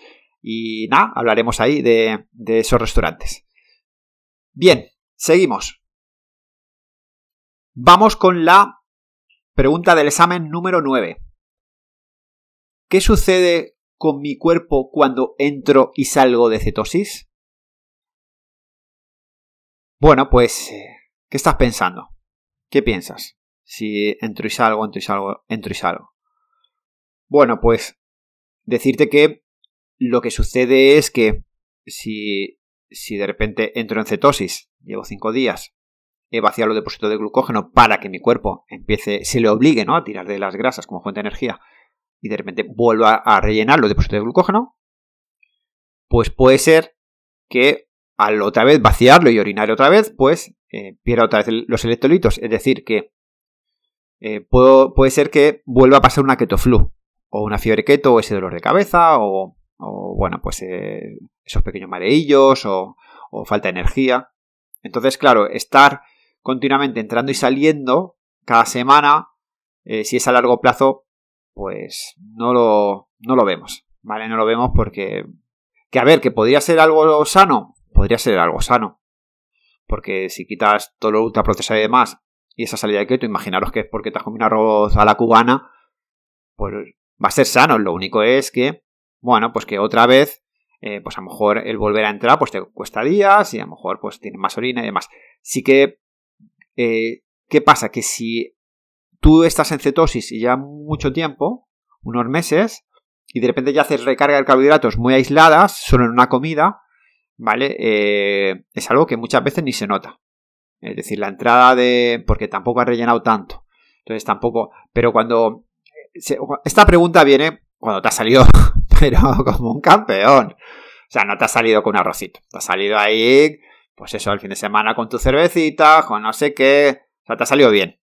Y nada, hablaremos ahí de, esos restaurantes. Bien, seguimos. Vamos con la pregunta del examen número 9. ¿Qué sucede con mi cuerpo cuando entro y salgo de cetosis? Bueno, pues, eh, ¿qué estás pensando? ¿Qué piensas? Si entro y salgo, entro y salgo, entro y salgo. Bueno, pues decirte que lo que sucede es que si, si de repente entro en cetosis, llevo cinco días, he vaciado los depósitos de glucógeno para que mi cuerpo empiece, se le obligue ¿no? a tirar de las grasas como fuente de energía y de repente vuelva a rellenar los depósitos de glucógeno, pues puede ser que al otra vez vaciarlo y orinar otra vez, pues eh, pierda otra vez los electrolitos. Es decir, que eh, puede ser que vuelva a pasar una ketoflu, o una fiebre keto, o ese dolor de cabeza, o, bueno, pues eh, esos pequeños mareillos, o, o falta de energía. Entonces, claro, estar continuamente entrando y saliendo cada semana, eh, si es a largo plazo, pues no lo, no lo vemos, ¿vale? No lo vemos porque, que a ver, que podría ser algo sano, podría ser algo sano. Porque si quitas todo lo ultraprocesado y demás, y esa salida de keto, imaginaros que es porque te has comido arroz a la cubana, pues va a ser sano. Lo único es que, bueno, pues que otra vez, eh, pues a lo mejor el volver a entrar, pues te cuesta días y a lo mejor pues tiene más orina y demás. Sí que eh, ¿Qué pasa? Que si tú estás en cetosis y ya mucho tiempo, unos meses, y de repente ya haces recarga de carbohidratos muy aisladas, solo en una comida, ¿vale? Eh, es algo que muchas veces ni se nota. Es decir, la entrada de... porque tampoco has rellenado tanto. Entonces tampoco... Pero cuando... esta pregunta viene cuando te ha salido, pero como un campeón. O sea, no te ha salido con un arrocito. Te ha salido ahí pues eso, el fin de semana con tu cervecita, con no sé qué, o sea, te ha salido bien.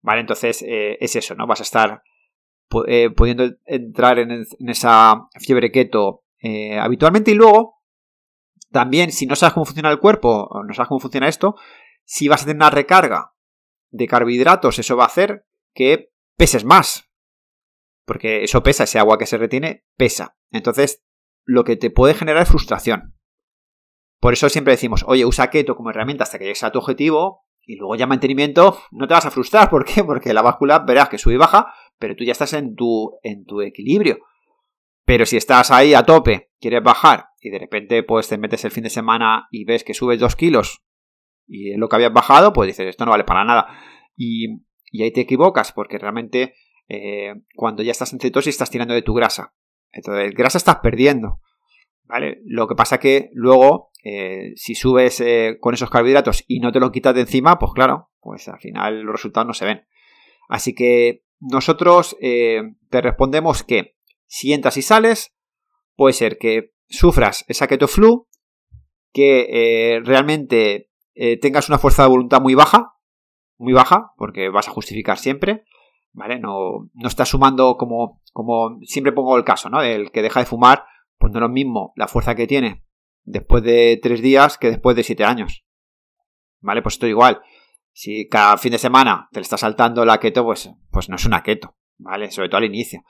Vale, entonces eh, es eso, ¿no? Vas a estar eh, pudiendo entrar en, esa fiebre keto eh, habitualmente y luego, también, si no sabes cómo funciona el cuerpo, no sabes cómo funciona esto, si vas a tener una recarga de carbohidratos, eso va a hacer que peses más. Porque eso pesa, ese agua que se retiene, pesa. Entonces, lo que te puede generar es frustración. Por eso siempre decimos, oye, usa keto como herramienta hasta que llegues a tu objetivo y luego ya mantenimiento no te vas a frustrar. ¿Por qué? Porque la báscula verás que sube y baja, pero tú ya estás en tu, en tu equilibrio. Pero si estás ahí a tope, quieres bajar y de repente pues te metes el fin de semana y ves que subes dos kilos y es lo que habías bajado, pues dices, esto no vale para nada. Y, ahí te equivocas porque realmente eh, cuando ya estás en cetosis estás tirando de tu grasa. Entonces, grasa estás perdiendo. ¿Vale? Lo que pasa que luego eh, si subes eh, con esos carbohidratos y no te lo quitas de encima, pues claro, pues al final los resultados no se ven. Así que nosotros te respondemos que si entras y sales, puede ser que sufras esa keto flu, que realmente tengas una fuerza de voluntad muy baja, muy baja, porque vas a justificar siempre, ¿vale? No, no estás sumando como, como siempre pongo el caso, ¿no? El que deja de fumar, pues no es lo mismo la fuerza que tiene después de tres días que después de siete años. ¿Vale? Pues esto igual. Si cada fin de semana te le está saltando la keto, pues, pues no es una keto, ¿vale? Sobre todo al inicio.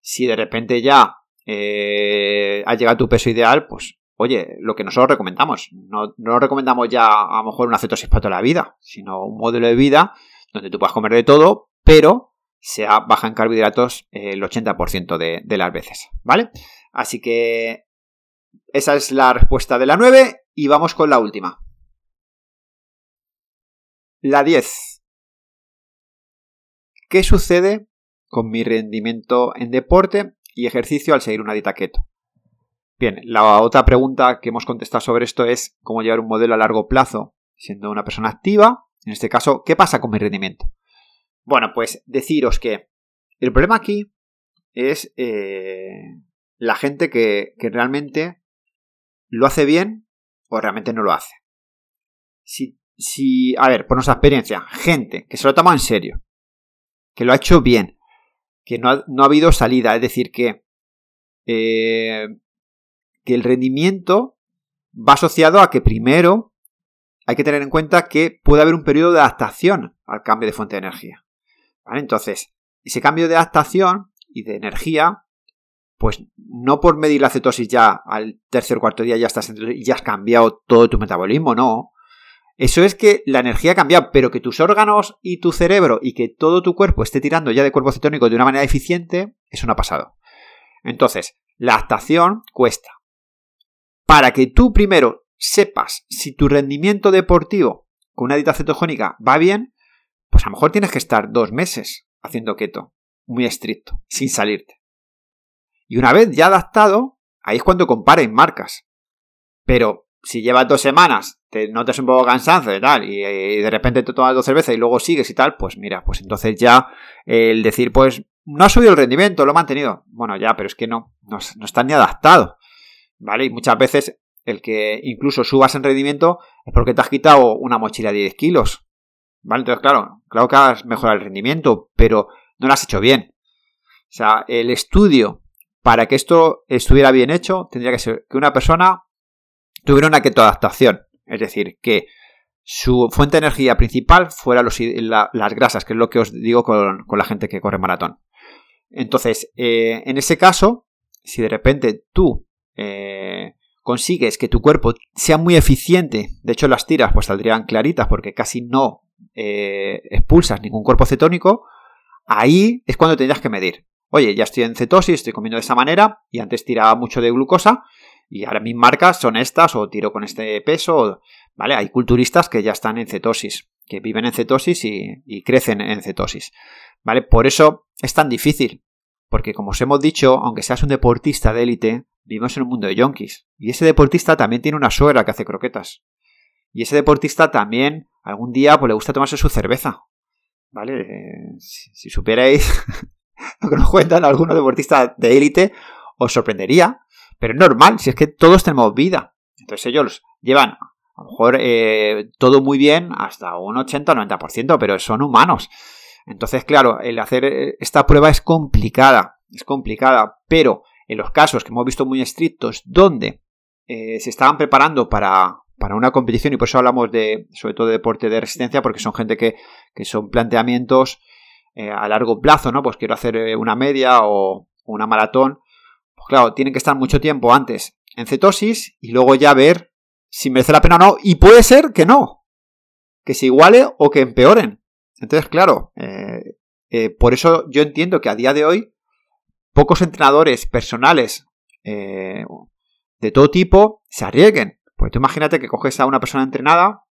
Si de repente ya eh, ha llegado a tu peso ideal, pues oye, lo que nosotros recomendamos, no, no recomendamos ya a lo mejor una cetosis para toda la vida, sino un modelo de vida donde tú puedas comer de todo, pero sea baja en carbohidratos el 80% de, de las veces, ¿vale? Así que esa es la respuesta de la 9 y vamos con la última. La 10. ¿Qué sucede con mi rendimiento en deporte y ejercicio al seguir una dieta keto? Bien, la otra pregunta que hemos contestado sobre esto es cómo llevar un modelo a largo plazo siendo una persona activa. En este caso, ¿qué pasa con mi rendimiento? Bueno, pues deciros que el problema aquí es eh, la gente que, que realmente lo hace bien o realmente no lo hace. Si si, a ver, por nuestra experiencia, gente que se lo toma en serio, que lo ha hecho bien, que no ha, no ha habido salida, es decir, que, eh, que el rendimiento va asociado a que primero hay que tener en cuenta que puede haber un periodo de adaptación al cambio de fuente de energía. Entonces, ese cambio de adaptación y de energía, pues no por medir la cetosis ya al tercer o cuarto día ya estás ya has cambiado todo tu metabolismo, no. Eso es que la energía ha cambiado, pero que tus órganos y tu cerebro y que todo tu cuerpo esté tirando ya de cuerpo cetónico de una manera eficiente, eso no ha pasado. Entonces, la adaptación cuesta. Para que tú primero sepas si tu rendimiento deportivo con una dieta cetogénica va bien, pues a lo mejor tienes que estar dos meses haciendo keto, muy estricto, sin salirte. Y una vez ya adaptado, ahí es cuando comparen marcas. Pero si llevas dos semanas, te notas un poco cansancio y tal, y, de repente te tomas dos cervezas y luego sigues y tal, pues mira, pues entonces ya el decir, pues no ha subido el rendimiento, lo ha mantenido. Bueno, ya, pero es que no, no, está ni adaptado. ¿Vale? Y muchas veces el que incluso subas en rendimiento es porque te has quitado una mochila de 10 kilos. ¿Vale? Entonces, claro, claro que has mejorado el rendimiento, pero no lo has hecho bien. O sea, el estudio para que esto estuviera bien hecho tendría que ser que una persona tuvieron una ketoadaptación, es decir, que su fuente de energía principal fuera las grasas, que es lo que os digo con, la gente que corre maratón. Entonces, eh, en ese caso, si de repente tú eh, consigues que tu cuerpo sea muy eficiente, de hecho las tiras pues saldrían claritas porque casi no eh, expulsas ningún cuerpo cetónico, ahí es cuando tendrías que medir. Oye, ya estoy en cetosis, estoy comiendo de esa manera y antes tiraba mucho de glucosa y ahora mis marcas son estas o tiro con este peso, ¿vale? Hay culturistas que ya están en cetosis, que viven en cetosis y, crecen en cetosis, ¿vale? Por eso es tan difícil, porque como os hemos dicho, aunque seas un deportista de élite, vivimos en un mundo de yonkis. Y ese deportista también tiene una suegra que hace croquetas. Y ese deportista también algún día pues, le gusta tomarse su cerveza. ¿Vale? Eh, si, si, supierais lo que nos cuentan algunos deportistas de élite, os sorprendería pero es normal, si es que todos tenemos vida. Entonces ellos llevan a lo mejor eh, todo muy bien hasta un 80-90%, pero son humanos. Entonces, claro, el hacer eh, esta prueba es complicada, es complicada, pero en los casos que hemos visto muy estrictos, donde eh, se estaban preparando para, para, una competición, y por eso hablamos de, sobre todo de deporte de resistencia, porque son gente que, que son planteamientos a largo plazo, ¿no? Pues quiero hacer una media o una maratón, pues claro, tienen que estar mucho tiempo antes en cetosis y luego ya ver si merece la pena o no. Y puede ser que no, que se iguale o que empeoren. Entonces, claro, eh, eh, por eso yo entiendo que a día de hoy pocos entrenadores personales eh, de todo tipo se arriesguen. Pues tú imagínate que coges a una persona entrenada,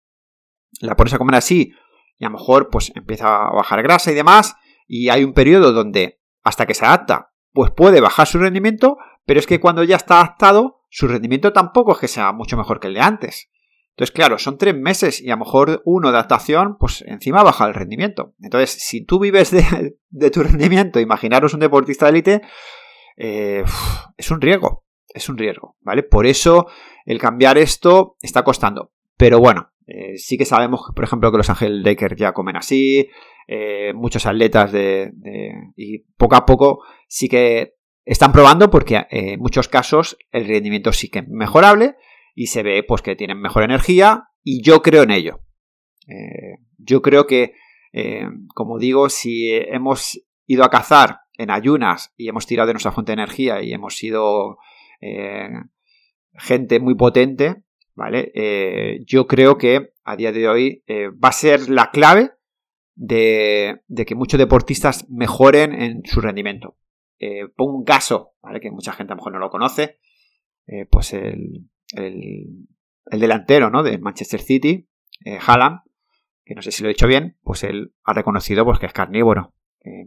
la pones a comer así y a lo mejor pues empieza a bajar grasa y demás y hay un periodo donde hasta que se adapta pues puede bajar su rendimiento, pero es que cuando ya está adaptado, su rendimiento tampoco es que sea mucho mejor que el de antes. Entonces, claro, son tres meses y a lo mejor uno de adaptación, pues encima baja el rendimiento. Entonces, si tú vives de, tu rendimiento, imaginaros un deportista de élite, eh, es un riesgo, es un riesgo, ¿vale? Por eso el cambiar esto está costando. Pero bueno, eh, sí que sabemos, por ejemplo, que los Ángel Lakers ya comen así, eh, muchos atletas de, y poco a poco sí que están probando porque en muchos casos el rendimiento sí que es mejorable y se ve pues que tienen mejor energía y yo creo en ello. Eh, yo creo que, eh, como digo, si hemos ido a cazar en ayunas y hemos tirado de nuestra fuente de energía y hemos sido eh, gente muy potente, ¿vale? yo creo que a día de hoy va a ser la clave de, de, que muchos deportistas mejoren en su rendimiento. pongo un caso, ¿vale? Que mucha gente a lo mejor no lo conoce. pues el, el, delantero ¿no? de Manchester City, eh, Haaland, que no sé si lo he dicho bien, pues él ha reconocido pues, que es carnívoro.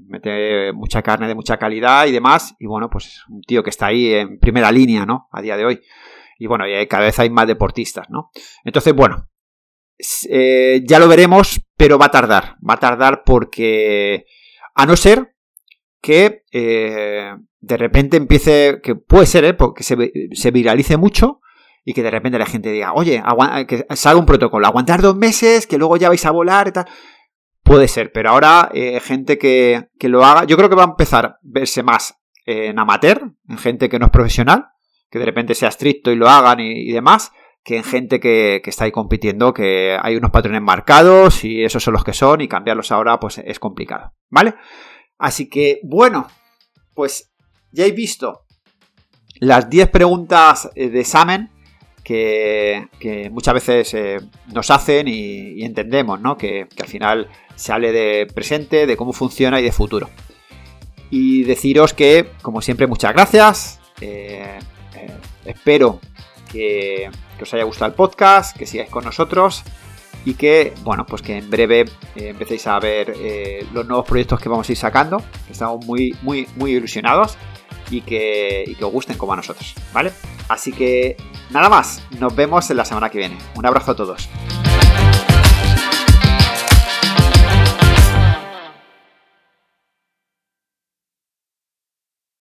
mete mucha carne de mucha calidad y demás. Y bueno, pues es un tío que está ahí en primera línea, ¿no? A día de hoy. Y bueno, y cada vez hay más deportistas, ¿no? Entonces, bueno, eh, ya lo veremos, pero va a tardar. Va a tardar porque, a no ser que eh, de repente empiece, que puede ser, ¿eh? porque se viralice mucho y que de repente la gente diga, oye, que salga un protocolo, aguantar dos meses, que luego ya vais a volar y tal. Puede ser, pero ahora eh, gente que, lo haga, yo creo que va a empezar a verse más en amateur, en gente que no es profesional, que de repente sea estricto y lo hagan y, demás, que en gente que, que, está ahí compitiendo, que hay unos patrones marcados y esos son los que son y cambiarlos ahora pues es complicado, ¿vale? Así que bueno, pues ya he visto las 10 preguntas eh, de examen que, muchas veces eh, nos hacen y, entendemos, ¿no? Que, al final sale de presente, de cómo funciona y de futuro. Y deciros que, como siempre, muchas gracias. Eh, eh, espero que, os haya gustado el podcast, que sigáis con nosotros y que, bueno, pues que en breve empecéis a ver los nuevos proyectos que vamos a ir sacando. Estamos muy, muy, muy ilusionados y que, y que os gusten como a nosotros, ¿vale? Así que nada más, nos vemos en la semana que viene. Un abrazo a todos.